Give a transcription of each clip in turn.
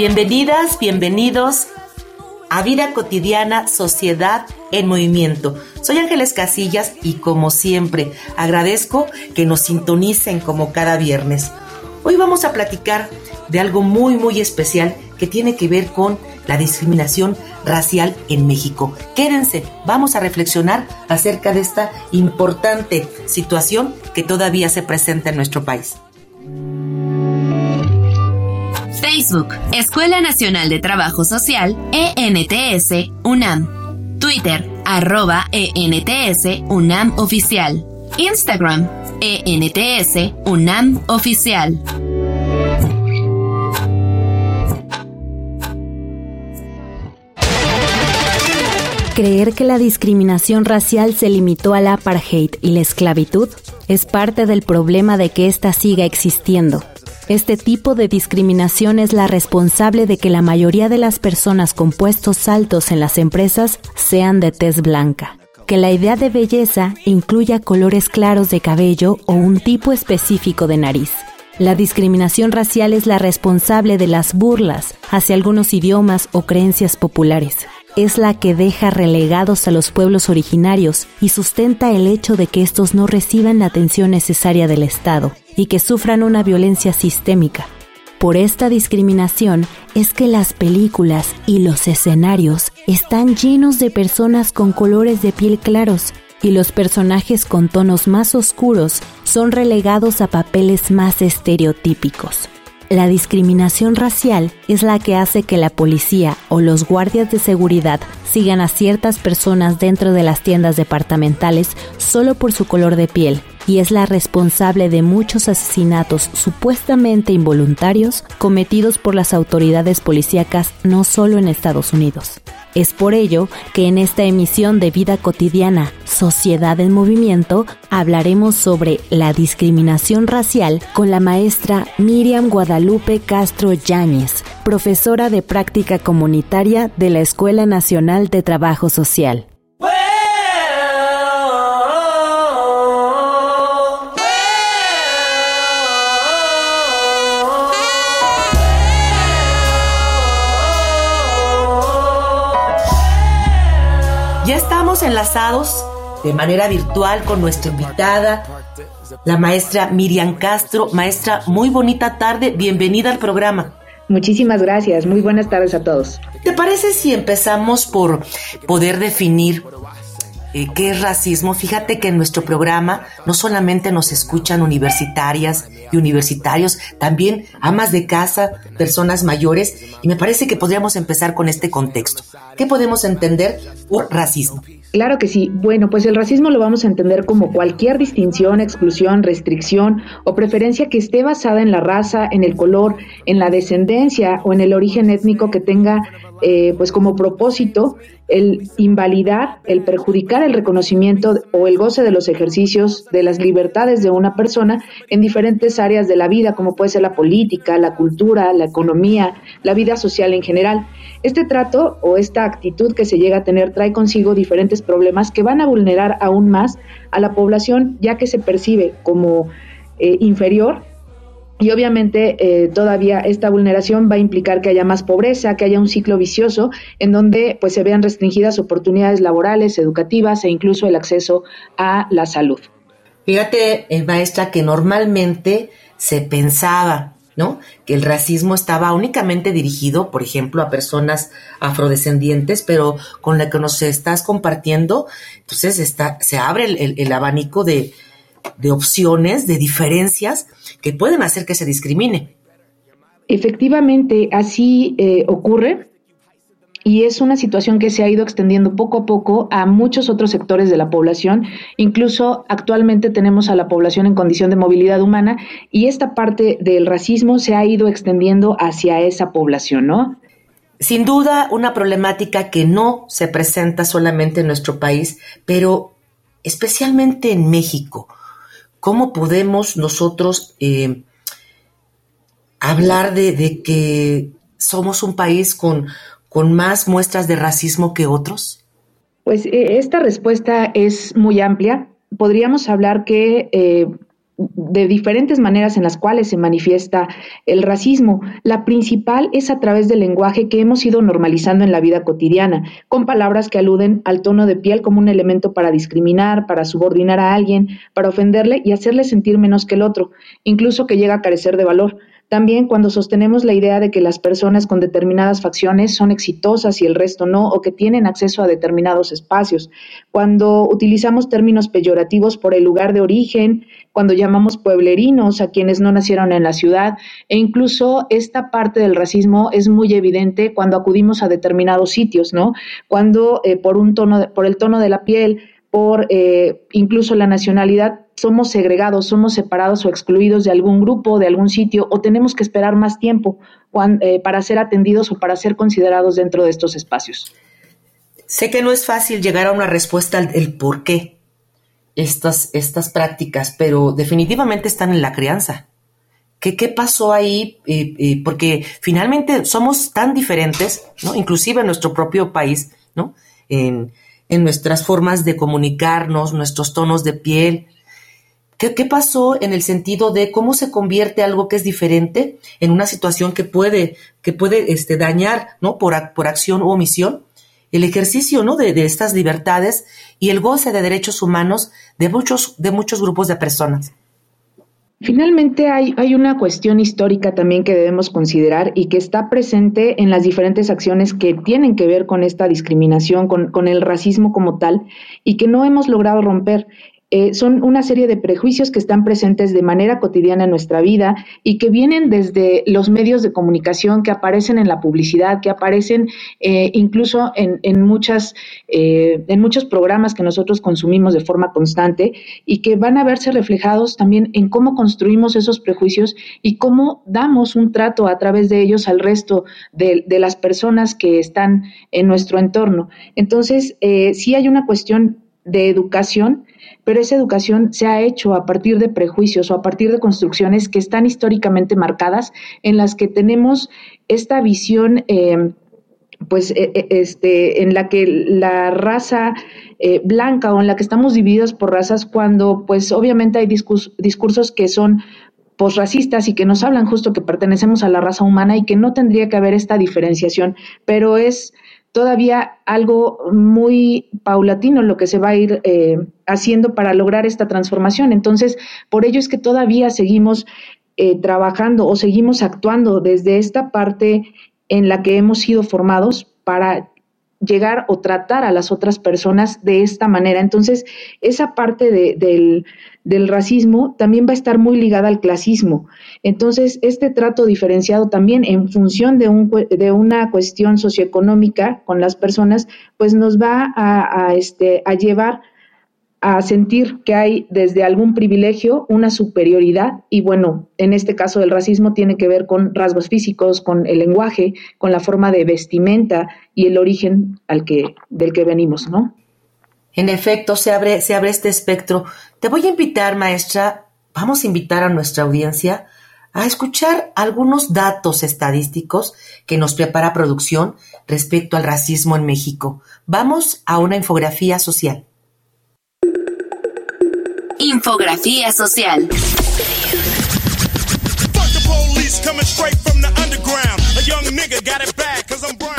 Bienvenidas, bienvenidos a Vida Cotidiana, Sociedad en Movimiento. Soy Ángeles Casillas y como siempre agradezco que nos sintonicen como cada viernes. Hoy vamos a platicar de algo muy muy especial que tiene que ver con la discriminación racial en México. Quédense, vamos a reflexionar acerca de esta importante situación que todavía se presenta en nuestro país. Facebook, Escuela Nacional de Trabajo Social, ENTS, UNAM. Twitter, arroba ENTS, UNAM Oficial. Instagram, ENTS, UNAM Oficial. Creer que la discriminación racial se limitó al apartheid y la esclavitud es parte del problema de que ésta siga existiendo. Este tipo de discriminación es la responsable de que la mayoría de las personas con puestos altos en las empresas sean de tez blanca. Que la idea de belleza incluya colores claros de cabello o un tipo específico de nariz. La discriminación racial es la responsable de las burlas hacia algunos idiomas o creencias populares. Es la que deja relegados a los pueblos originarios y sustenta el hecho de que estos no reciban la atención necesaria del Estado y que sufran una violencia sistémica. Por esta discriminación es que las películas y los escenarios están llenos de personas con colores de piel claros y los personajes con tonos más oscuros son relegados a papeles más estereotípicos. La discriminación racial es la que hace que la policía o los guardias de seguridad sigan a ciertas personas dentro de las tiendas departamentales solo por su color de piel y es la responsable de muchos asesinatos supuestamente involuntarios cometidos por las autoridades policíacas no solo en Estados Unidos. Es por ello que en esta emisión de Vida Cotidiana, Sociedad en Movimiento, hablaremos sobre la discriminación racial con la maestra Miriam Guadalupe Castro Yáñez, profesora de práctica comunitaria de la Escuela Nacional de Trabajo Social. Enlazados de manera virtual con nuestra invitada, la maestra Miriam Castro. Maestra, muy bonita tarde, bienvenida al programa. Muchísimas gracias, muy buenas tardes a todos. ¿Te parece si empezamos por poder definir eh, qué es racismo? Fíjate que en nuestro programa no solamente nos escuchan universitarias y universitarios, también amas de casa, personas mayores, y me parece que podríamos empezar con este contexto. ¿Qué podemos entender por racismo? Claro que sí. Bueno, pues el racismo lo vamos a entender como cualquier distinción, exclusión, restricción o preferencia que esté basada en la raza, en el color, en la descendencia o en el origen étnico que tenga eh, pues como propósito el invalidar, el perjudicar el reconocimiento o el goce de los ejercicios de las libertades de una persona en diferentes áreas de la vida, como puede ser la política, la cultura, la economía, la vida social en general. Este trato o esta actitud que se llega a tener trae consigo diferentes problemas que van a vulnerar aún más a la población, ya que se percibe como eh, inferior y obviamente eh, todavía esta vulneración va a implicar que haya más pobreza, que haya un ciclo vicioso en donde pues se vean restringidas oportunidades laborales, educativas e incluso el acceso a la salud. Fíjate, eh, maestra, que normalmente se pensaba, ¿no? Que el racismo estaba únicamente dirigido, por ejemplo, a personas afrodescendientes, pero con la que nos estás compartiendo, entonces está, se abre el abanico de, de opciones, de diferencias que pueden hacer que se discrimine. Efectivamente, así eh, ocurre y es una situación que se ha ido extendiendo poco a poco a muchos otros sectores de la población. Incluso actualmente tenemos a la población en condición de movilidad humana y esta parte del racismo se ha ido extendiendo hacia esa población, ¿no? Sin duda, una problemática que no se presenta solamente en nuestro país, pero especialmente en México. ¿Cómo podemos nosotros eh, hablar de, que somos un país con con más muestras de racismo que otros? Pues eh, esta respuesta es muy amplia. Podríamos hablar que eh, de diferentes maneras en las cuales se manifiesta el racismo. La principal es a través del lenguaje que hemos ido normalizando en la vida cotidiana, con palabras que aluden al tono de piel como un elemento para discriminar, para subordinar a alguien, para ofenderle y hacerle sentir menos que el otro, incluso que llega a carecer de valor. También cuando sostenemos la idea de que las personas con determinadas facciones son exitosas y el resto no, o que tienen acceso a determinados espacios, cuando utilizamos términos peyorativos por el lugar de origen, cuando llamamos pueblerinos a quienes no nacieron en la ciudad, e incluso esta parte del racismo es muy evidente cuando acudimos a determinados sitios, ¿no? Cuando eh, por un tono, por el tono de la piel, por eh, incluso la nacionalidad, somos segregados, somos separados o excluidos de algún grupo, de algún sitio, o tenemos que esperar más tiempo eh, para ser atendidos o para ser considerados dentro de estos espacios. Sé que no es fácil llegar a una respuesta del por qué estas, estas prácticas, pero definitivamente están en la crianza. ¿Qué, qué pasó ahí? Eh, porque finalmente somos tan diferentes, ¿no? inclusive en nuestro propio país, ¿no? en, en nuestras formas de comunicarnos, nuestros tonos de piel, ¿Qué, pasó en el sentido de cómo se convierte algo que es diferente en una situación que puede, que puede este, dañar, ¿no? Por, por acción u omisión, el ejercicio, ¿no? De, de, estas libertades y el goce de derechos humanos de muchos, de muchos grupos de personas. Finalmente hay, una cuestión histórica también que debemos considerar y que está presente en las diferentes acciones que tienen que ver con esta discriminación, con el racismo como tal, y que no hemos logrado romper. Eh, son una serie de prejuicios que están presentes de manera cotidiana en nuestra vida y que vienen desde los medios de comunicación, que aparecen en la publicidad, que aparecen eh, incluso en, en muchas, eh, en muchos programas que nosotros consumimos de forma constante y que van a verse reflejados también en cómo construimos esos prejuicios y cómo damos un trato a través de ellos al resto de, de las personas que están en nuestro entorno. Entonces, sí hay una cuestión de educación pero esa educación se ha hecho a partir de prejuicios o a partir de construcciones que están históricamente marcadas, en las que tenemos esta visión, eh, pues, eh, eh, este, en la que la raza blanca o en la que estamos divididos por razas, cuando, pues, obviamente hay discursos que son posracistas y que nos hablan justo que pertenecemos a la raza humana y que no tendría que haber esta diferenciación, pero es todavía algo muy paulatino lo que se va a ir eh, haciendo para lograr esta transformación. Entonces, por ello es que todavía seguimos eh, trabajando o seguimos actuando desde esta parte en la que hemos sido formados para llegar o tratar a las otras personas de esta manera. Entonces, esa parte del, del racismo también va a estar muy ligada al clasismo. Entonces, este trato diferenciado también en función de, un, de una cuestión socioeconómica con las personas, pues nos va a, este, a llevar a sentir que hay desde algún privilegio una superioridad y bueno, en este caso el racismo tiene que ver con rasgos físicos, con el lenguaje, con la forma de vestimenta y el origen al que del que venimos, ¿no? En efecto, se abre, se abre este espectro. Te voy a invitar, maestra, vamos a invitar a nuestra audiencia a escuchar algunos datos estadísticos que nos prepara producción respecto al racismo en México. Vamos a una infografía social. Infografía social.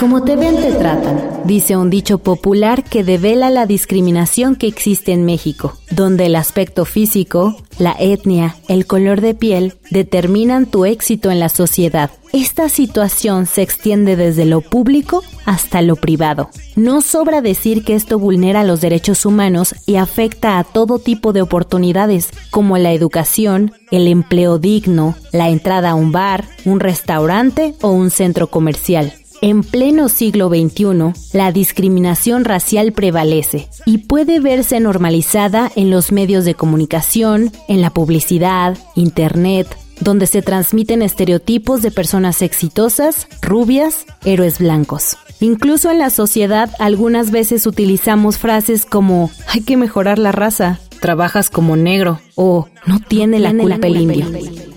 Como te ven, te tratan, dice un dicho popular que devela la discriminación que existe en México, donde el aspecto físico, la etnia, el color de piel determinan tu éxito en la sociedad. Esta situación se extiende desde lo público hasta lo privado. No sobra decir que esto vulnera los derechos humanos y afecta a todo tipo de oportunidades, como la educación, el empleo digno, la entrada a un bar, un restaurante o un centro comercial. En pleno siglo XXI, la discriminación racial prevalece y puede verse normalizada en los medios de comunicación, en la publicidad, Internet, donde se transmiten estereotipos de personas exitosas, rubias, héroes blancos. Incluso en la sociedad algunas veces utilizamos frases como hay que mejorar la raza, trabajas como negro o no tiene, la, culpa el indio.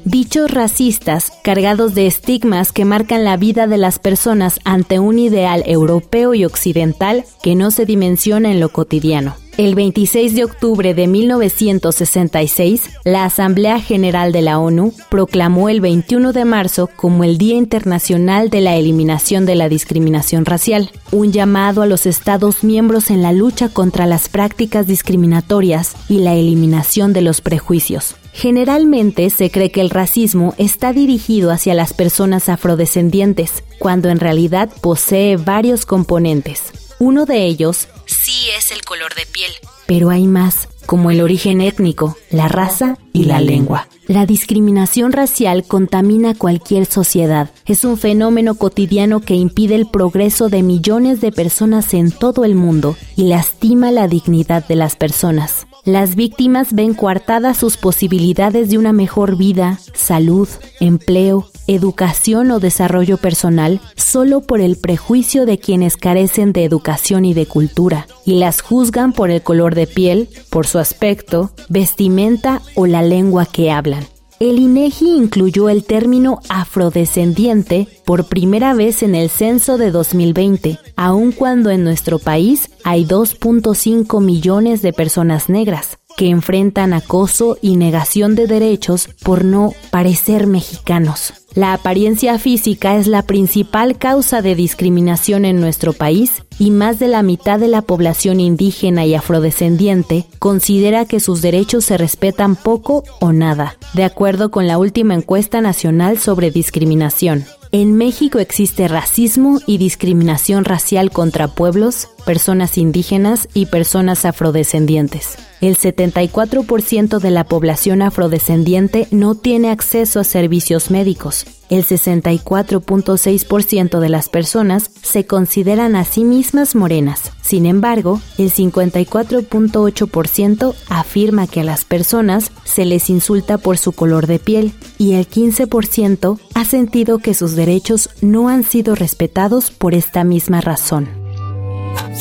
Dichos racistas, cargados de estigmas que marcan la vida de las personas ante un ideal europeo y occidental que no se dimensiona en lo cotidiano. El 26 de octubre de 1966, la Asamblea General de la ONU proclamó el 21 de marzo como el Día Internacional de la Eliminación de la Discriminación Racial, un llamado a los Estados miembros en la lucha contra las prácticas discriminatorias y la eliminación de los prejuicios. Generalmente se cree que el racismo está dirigido hacia las personas afrodescendientes, cuando en realidad posee varios componentes. Uno de ellos sí es el color de piel, pero hay más, como el origen étnico, la raza y la lengua. La discriminación racial contamina cualquier sociedad. Es un fenómeno cotidiano que impide el progreso de millones de personas en todo el mundo y lastima la dignidad de las personas. Las víctimas ven coartadas sus posibilidades de una mejor vida, salud, empleo, educación o desarrollo personal solo por el prejuicio de quienes carecen de educación y de cultura, y las juzgan por el color de piel, por su aspecto, vestimenta o la lengua que hablan. El INEGI incluyó el término afrodescendiente por primera vez en el censo de 2020, aun cuando en nuestro país hay 2.5 millones de personas negras que enfrentan acoso y negación de derechos por no parecer mexicanos. La apariencia física es la principal causa de discriminación en nuestro país y más de la mitad de la población indígena y afrodescendiente considera que sus derechos se respetan poco o nada, de acuerdo con la última encuesta nacional sobre discriminación. En México existe racismo y discriminación racial contra pueblos, personas indígenas y personas afrodescendientes. El 74% de la población afrodescendiente no tiene acceso a servicios médicos. El 64.6% de las personas se consideran a sí mismas morenas. Sin embargo, el 54.8% afirma que a las personas se les insulta por su color de piel y el 15% ha sentido que sus derechos no han sido respetados por esta misma razón.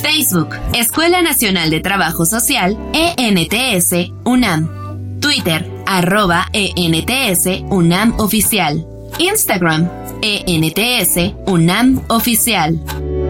Facebook, Escuela Nacional de Trabajo Social, ENTS, UNAM. Twitter, arroba ENTS, UNAM Oficial. Instagram, ENTS, UNAM Oficial.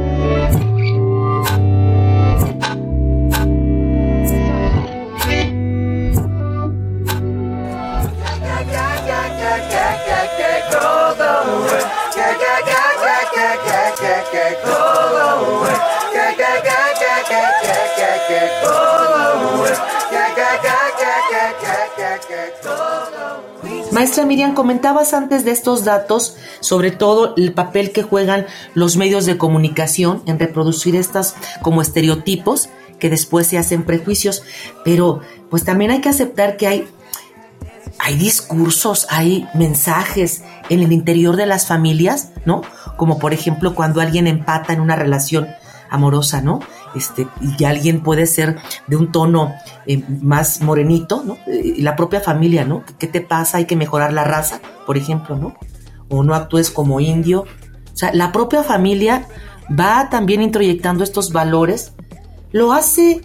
Maestra Miriam, comentabas antes de estos datos, sobre todo el papel que juegan los medios de comunicación en reproducir estas como estereotipos que después se hacen prejuicios, pero pues también hay que aceptar que hay hay discursos, hay mensajes en el interior de las familias, ¿no? Como por ejemplo cuando alguien empata en una relación amorosa, ¿no? Este, y que alguien puede ser de un tono eh, más morenito, ¿no? Eh, la propia familia, ¿no? ¿Qué te pasa? Hay que mejorar la raza, por ejemplo, ¿no? O no actúes como indio. O sea, la propia familia va también introyectando estos valores, lo hace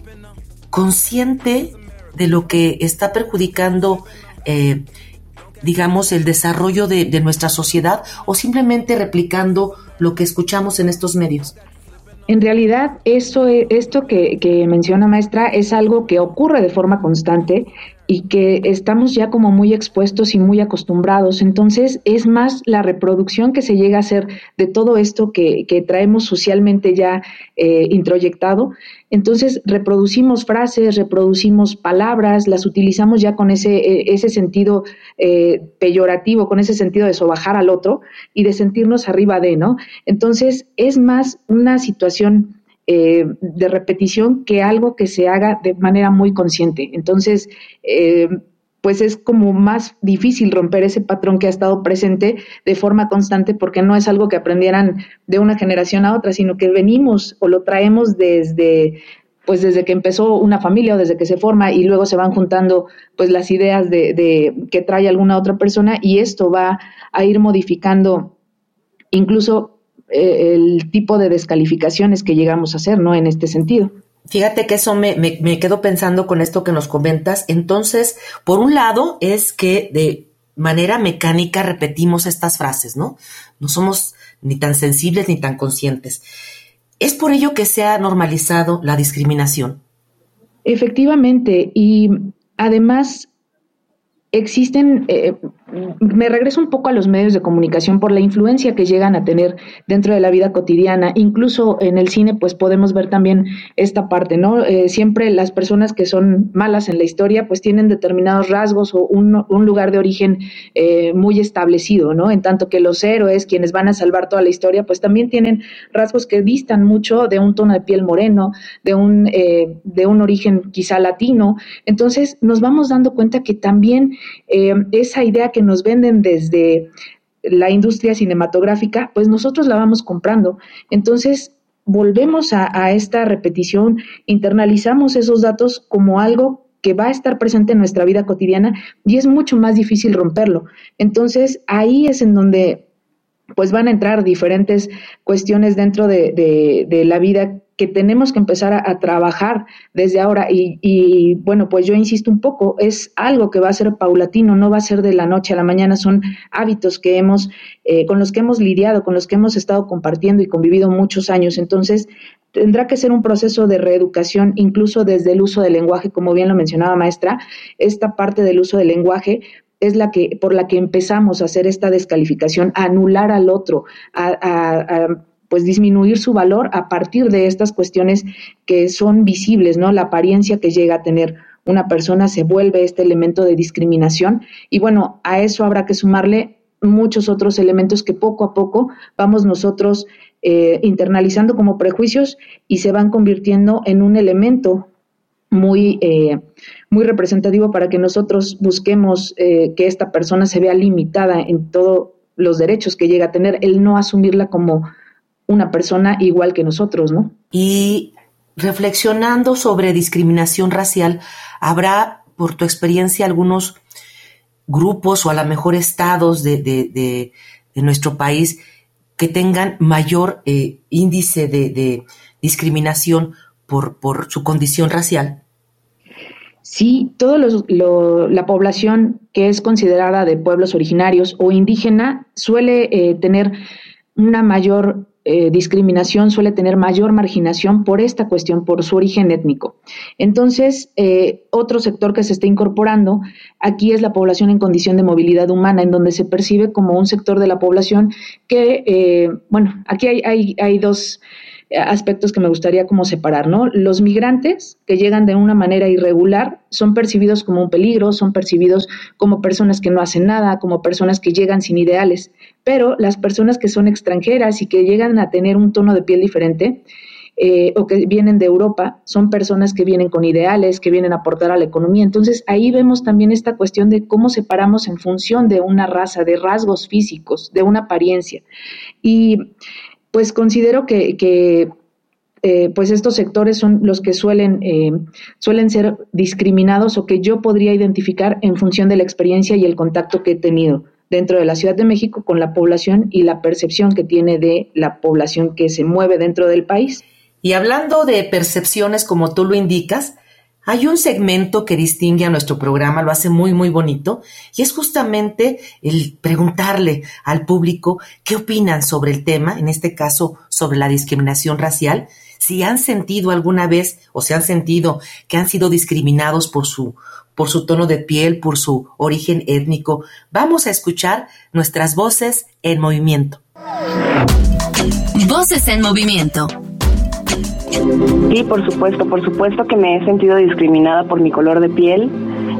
consciente de lo que está perjudicando, eh, digamos, el desarrollo de, de nuestra sociedad o simplemente replicando lo que escuchamos en estos medios. En realidad, esto, esto que, que, menciona maestra es algo que ocurre de forma constante y que estamos ya como muy expuestos y muy acostumbrados. Entonces es más la reproducción que se llega a hacer de todo esto que, traemos socialmente ya eh, introyectado. Entonces reproducimos frases, reproducimos palabras, las utilizamos ya con ese, e, ese sentido eh, peyorativo, con ese sentido de sobajar al otro y de sentirnos arriba de, ¿no? Entonces es más una situación eh, de repetición que algo que se haga de manera muy consciente. Entonces, eh, pues es como más difícil romper ese patrón que ha estado presente de forma constante porque no es algo que aprendieran de una generación a otra, sino que venimos o lo traemos desde pues desde que empezó una familia o desde que se forma y luego se van juntando pues las ideas de, de que trae alguna otra persona y esto va a ir modificando incluso eh, el tipo de descalificaciones que llegamos a hacer, ¿no? En este sentido. Fíjate que eso me, me, me quedo pensando con esto que nos comentas. Entonces, por un lado, es que de manera mecánica repetimos estas frases, ¿no? No somos ni tan sensibles ni tan conscientes. ¿Es por ello que se ha normalizado la discriminación? Efectivamente, y además existen, eh, me regreso un poco a los medios de comunicación por la influencia que llegan a tener dentro de la vida cotidiana. Incluso en el cine, pues podemos ver también esta parte, ¿no? Eh, siempre las personas que son malas en la historia, pues tienen determinados rasgos o un, un lugar de origen eh, muy establecido, ¿no? En tanto que los héroes, quienes van a salvar toda la historia, pues también tienen rasgos que distan mucho de un tono de piel moreno, de un, de un origen quizá latino. Entonces nos vamos dando cuenta que también eh, esa idea que nos venden desde la industria cinematográfica, pues nosotros la vamos comprando. Entonces, volvemos a, esta repetición, internalizamos esos datos como algo que va a estar presente en nuestra vida cotidiana y es mucho más difícil romperlo. Entonces, ahí es en donde pues van a entrar diferentes cuestiones dentro de, de la vida que tenemos que empezar a, trabajar desde ahora. Y, bueno, pues yo insisto un poco, es algo que va a ser paulatino, no va a ser de la noche a la mañana, son hábitos que hemos, eh, con los que hemos lidiado, con los que hemos estado compartiendo y convivido muchos años. Entonces, tendrá que ser un proceso de reeducación, incluso desde el uso del lenguaje, como bien lo mencionaba maestra, esta parte del uso del lenguaje es la que por la que empezamos a hacer esta descalificación, a anular al otro, a pues disminuir su valor a partir de estas cuestiones que son visibles, ¿no? La apariencia que llega a tener una persona se vuelve este elemento de discriminación y bueno, a eso habrá que sumarle muchos otros elementos que poco a poco vamos nosotros eh, internalizando como prejuicios y se van convirtiendo en un elemento muy, eh, muy representativo para que nosotros busquemos eh, que esta persona se vea limitada en todos los derechos que llega a tener, el no asumirla como una persona igual que nosotros, ¿no? Y reflexionando sobre discriminación racial, ¿habrá, por tu experiencia, algunos grupos o a lo mejor estados de, de, nuestro país que tengan mayor eh, índice de, discriminación por, por, su condición racial? Sí, toda la población que es considerada de pueblos originarios o indígena suele eh, tener una mayor eh, discriminación suele tener mayor marginación por esta cuestión, por su origen étnico. Entonces, eh, otro sector que se está incorporando aquí es la población en condición de movilidad humana, en donde se percibe como un sector de la población que, eh, bueno, aquí hay, hay, hay dos aspectos que me gustaría como separar, ¿no? Los migrantes que llegan de una manera irregular son percibidos como un peligro, son percibidos como personas que no hacen nada, como personas que llegan sin ideales, pero las personas que son extranjeras y que llegan a tener un tono de piel diferente, eh, o que vienen de Europa, son personas que vienen con ideales, que vienen a aportar a la economía. Entonces ahí vemos también esta cuestión de cómo separamos en función de una raza, de rasgos físicos, de una apariencia. Y pues considero que, eh, pues estos sectores son los que suelen, eh, suelen ser discriminados o que yo podría identificar en función de la experiencia y el contacto que he tenido dentro de la Ciudad de México con la población y la percepción que tiene de la población que se mueve dentro del país. Y hablando de percepciones, como tú lo indicas, Hay un segmento que distingue a nuestro programa, lo hace muy, muy bonito, y es justamente el preguntarle al público qué opinan sobre el tema, en este caso sobre la discriminación racial, si han sentido alguna vez o se han sentido que han sido discriminados por su, por su tono de piel, por su origen étnico. Vamos a escuchar nuestras voces en movimiento. Voces en movimiento. Sí, por supuesto, por supuesto que me he sentido discriminada por mi color de piel.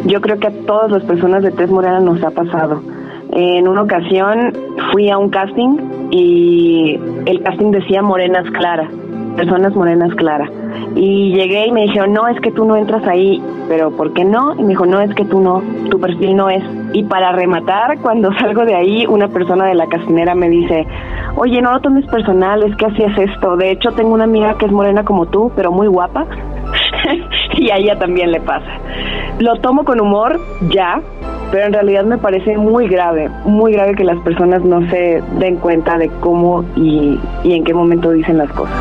Yo creo que a todas las personas de tez morena nos ha pasado. En una ocasión fui a un casting y el casting decía morenas claras, personas morenas claras. Y llegué y me dijeron, no, es que tú no entras ahí, pero ¿por qué no? Y me dijo, no, es que tú no, tu perfil no es. Y para rematar, cuando salgo de ahí, una persona de la castinera me dice, oye, no lo tomes personal, es que así es esto. De hecho, tengo una amiga que es morena como tú, pero muy guapa. y a ella también le pasa. Lo tomo con humor, ya, pero en realidad me parece muy grave, muy grave que las personas no se den cuenta de cómo y, y en qué momento dicen las cosas.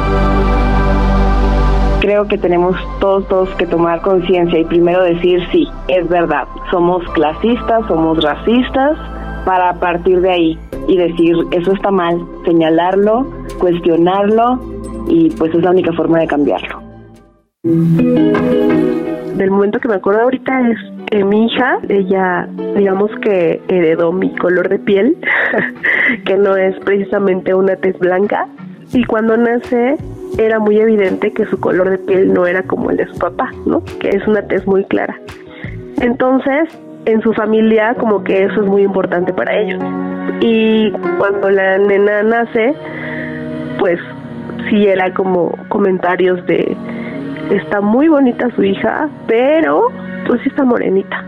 Creo que tenemos todos, que tomar conciencia y primero decir sí, es verdad, somos clasistas, somos racistas, para partir de ahí y decir eso está mal, señalarlo, cuestionarlo y pues es la única forma de cambiarlo. Del momento que me acuerdo ahorita es mi hija, ella digamos que heredó mi color de piel, que no es precisamente una tez blanca, y cuando nace era muy evidente que su color de piel no era como el de su papá, ¿no? Que es una tez muy clara. Entonces, en su familia como que eso es muy importante para ellos. Y cuando la nena nace, pues sí era como comentarios de está muy bonita su hija, pero pues sí está morenita.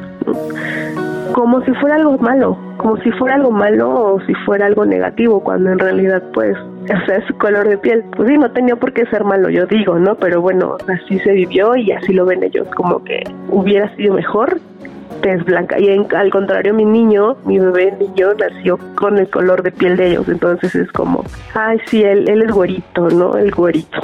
Como si fuera algo malo, como si fuera algo malo o si fuera algo negativo, cuando en realidad pues, o sea, su color de piel, pues sí, no tenía por qué ser malo, yo digo, ¿no? Pero bueno, así se vivió y así lo ven ellos, como que hubiera sido mejor tez blanca. Y al contrario, mi niño, mi bebé niño, nació con el color de piel de ellos. Entonces es como, ay, sí, él, él es güerito, ¿no? El güerito.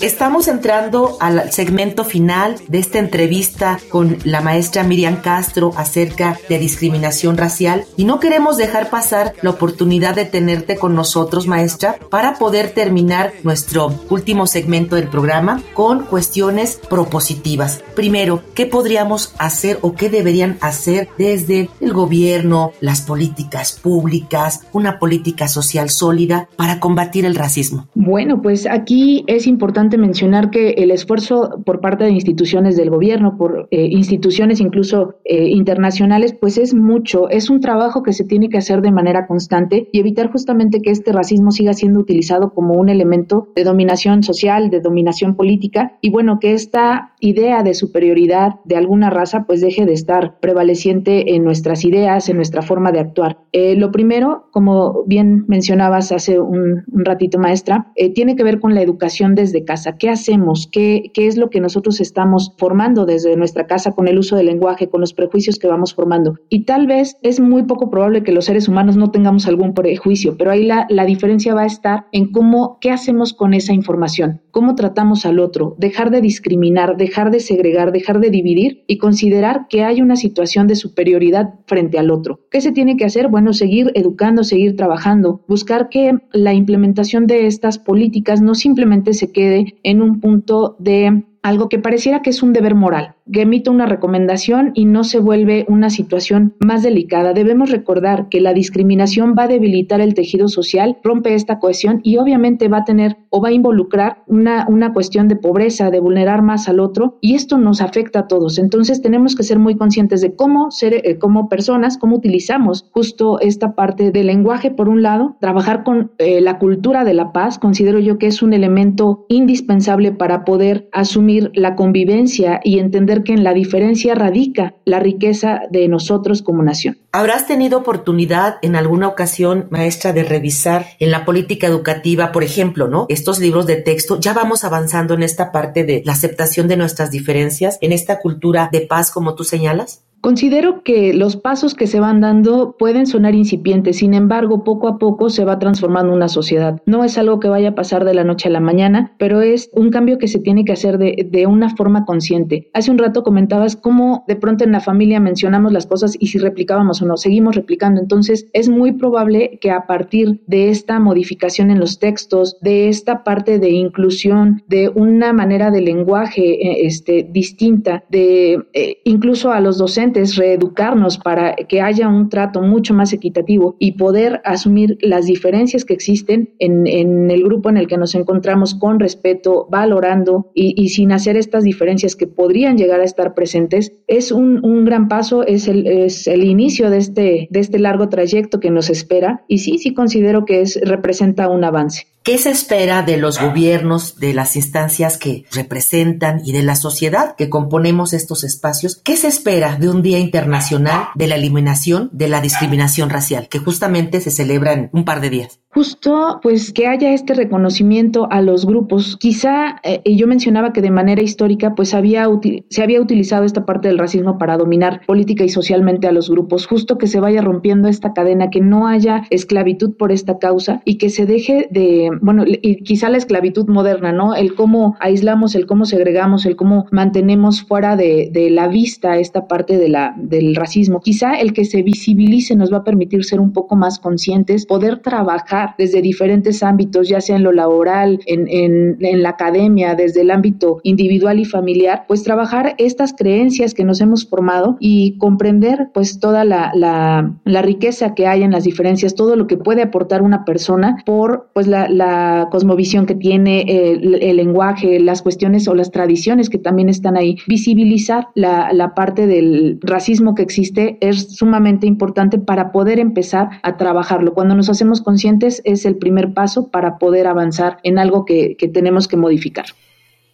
Estamos entrando al segmento final de esta entrevista con la maestra Miriam Castro acerca de discriminación racial y no queremos dejar pasar la oportunidad de tenerte con nosotros, maestra, para poder terminar nuestro último segmento del programa con cuestiones propositivas. Primero, ¿qué podríamos hacer o qué deberían hacer desde el gobierno, las políticas públicas, una política social sólida para combatir el racismo? Bueno, pues aquí es importante mencionar que el esfuerzo por parte de instituciones del gobierno, por eh, instituciones incluso eh, internacionales, pues es mucho, es un trabajo que se tiene que hacer de manera constante y evitar justamente que este racismo siga siendo utilizado como un elemento de dominación social, de dominación política y bueno, que esta idea de superioridad de alguna raza pues deje de estar prevaleciente en nuestras ideas, en nuestra forma de actuar. Eh, lo primero, como bien mencionabas hace un, un ratito maestra, tiene que ver con la educación desde casa ¿Qué hacemos? ¿Qué, ¿Qué es lo que nosotros estamos formando desde nuestra casa con el uso del lenguaje, con los prejuicios que vamos formando? Y tal vez es muy poco probable que los seres humanos no tengamos algún prejuicio, pero ahí la, la diferencia va a estar en cómo, qué hacemos con esa información, cómo tratamos al otro, dejar de discriminar, dejar de segregar, dejar de dividir y considerar que hay una situación de superioridad frente al otro. ¿Qué se tiene que hacer? Bueno, seguir educando, seguir trabajando, buscar que la implementación de estas políticas no simplemente se quede en un punto de algo que pareciera que es un deber moral, que emite una recomendación y no se vuelve una situación más delicada. Debemos recordar que la discriminación va a debilitar el tejido social, rompe esta cohesión y obviamente va a tener o va a involucrar una, una cuestión de pobreza, de vulnerar más al otro y esto nos afecta a todos. Entonces tenemos que ser muy conscientes de cómo ser eh, como personas, cómo utilizamos justo esta parte del lenguaje por un lado, trabajar con eh, la cultura de la paz, considero yo que es un elemento indispensable para poder asumir la convivencia y entender que en la diferencia radica la riqueza de nosotros como nación. ¿Habrás tenido oportunidad en alguna ocasión, maestra, de revisar en la política educativa, por ejemplo, ¿no? Estos libros de texto, ya vamos avanzando en esta parte de la aceptación de nuestras diferencias, en esta cultura de paz, como tú señalas? Considero que los pasos que se van dando pueden sonar incipientes, sin embargo, poco a poco se va transformando una sociedad. No es algo que vaya a pasar de la noche a la mañana, pero es un cambio que se tiene que hacer de, de una forma consciente. Hace un rato comentabas cómo de pronto en la familia mencionamos las cosas y si replicábamos o no, seguimos replicando. Entonces, es muy probable que a partir de esta modificación en los textos, de esta parte de inclusión, de una manera de lenguaje eh, este, distinta, de eh, incluso a los docentes, reeducarnos para que haya un trato mucho más equitativo y poder asumir las diferencias que existen en, el grupo en el que nos encontramos con respeto, valorando y, sin hacer estas diferencias que podrían llegar a estar presentes, es un, gran paso, es el, es el inicio de este, de este largo trayecto que nos espera y sí, sí considero que es, representa un avance. ¿Qué se espera de los gobiernos, de las instancias que representan y de la sociedad que componemos estos espacios? ¿Qué se espera de un Día Internacional de la Eliminación de la Discriminación Racial, que justamente se celebra en un par de días? Justo, pues que haya este reconocimiento a los grupos. Quizá, eh, yo mencionaba que de manera histórica, pues había se había utilizado esta parte del racismo para dominar política y socialmente a los grupos. Justo que se vaya rompiendo esta cadena, que no haya esclavitud por esta causa y que se deje de bueno, y quizá la esclavitud moderna, ¿no? El cómo aislamos, el cómo segregamos, el cómo mantenemos fuera de, la vista esta parte de la, del racismo. Quizá el que se visibilice nos va a permitir ser un poco más conscientes, poder trabajar desde diferentes ámbitos, ya sea en lo laboral, en, en, la academia, desde el ámbito individual y familiar, pues trabajar estas creencias que nos hemos formado y comprender pues toda la, la, la riqueza que hay en las diferencias, todo lo que puede aportar una persona por pues la la cosmovisión que tiene, el, lenguaje, las cuestiones o las tradiciones que también están ahí. Visibilizar la, la parte del racismo que existe es sumamente importante para poder empezar a trabajarlo. Cuando nos hacemos conscientes es el primer paso para poder avanzar en algo que, que tenemos que modificar.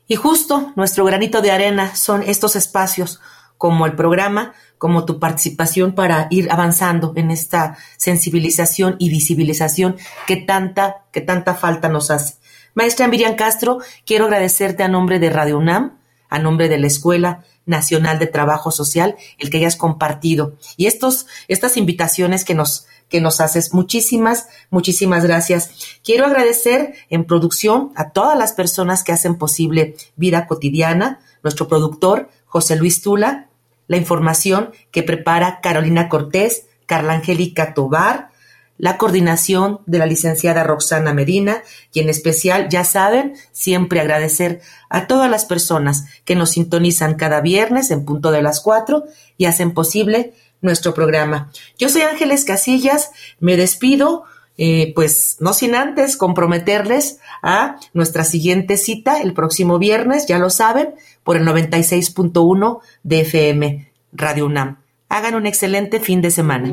Y justo nuestro granito de arena son estos espacios como el programa, como tu participación para ir avanzando en esta sensibilización y visibilización que tanta, que tanta falta nos hace. Maestra Miriam Castro, quiero agradecerte a nombre de Radio UNAM, a nombre de la Escuela Nacional de Trabajo Social, el que hayas compartido. Y estos, estas invitaciones que nos, que nos haces. Muchísimas, muchísimas gracias. Quiero agradecer en producción a todas las personas que hacen posible Vida Cotidiana, nuestro productor José Luis Tula, la información que prepara Carolina Cortés, Carla Angélica Tobar, la coordinación de la licenciada Roxana Medina y en especial, ya saben, siempre agradecer a todas las personas que nos sintonizan cada viernes en punto de las cuatro y hacen posible nuestro programa. Yo soy Ángeles Casillas, me despido, eh, pues no sin antes comprometerles a nuestra siguiente cita el próximo viernes, ya lo saben, por el 96.1 de FM Radio UNAM. Hagan un excelente fin de semana.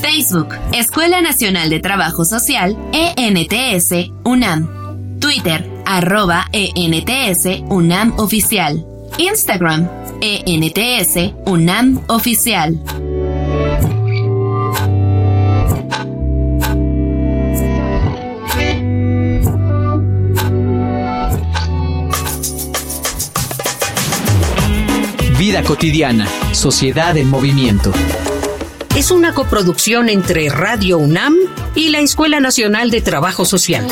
Facebook, Escuela Nacional de Trabajo Social, ENTS, UNAM. Twitter, arroba ENTS, UNAM Oficial. Instagram, ENTS, UNAM Oficial. Vida cotidiana, sociedad en movimiento. Es una coproducción entre Radio UNAM y la Escuela Nacional de Trabajo Social.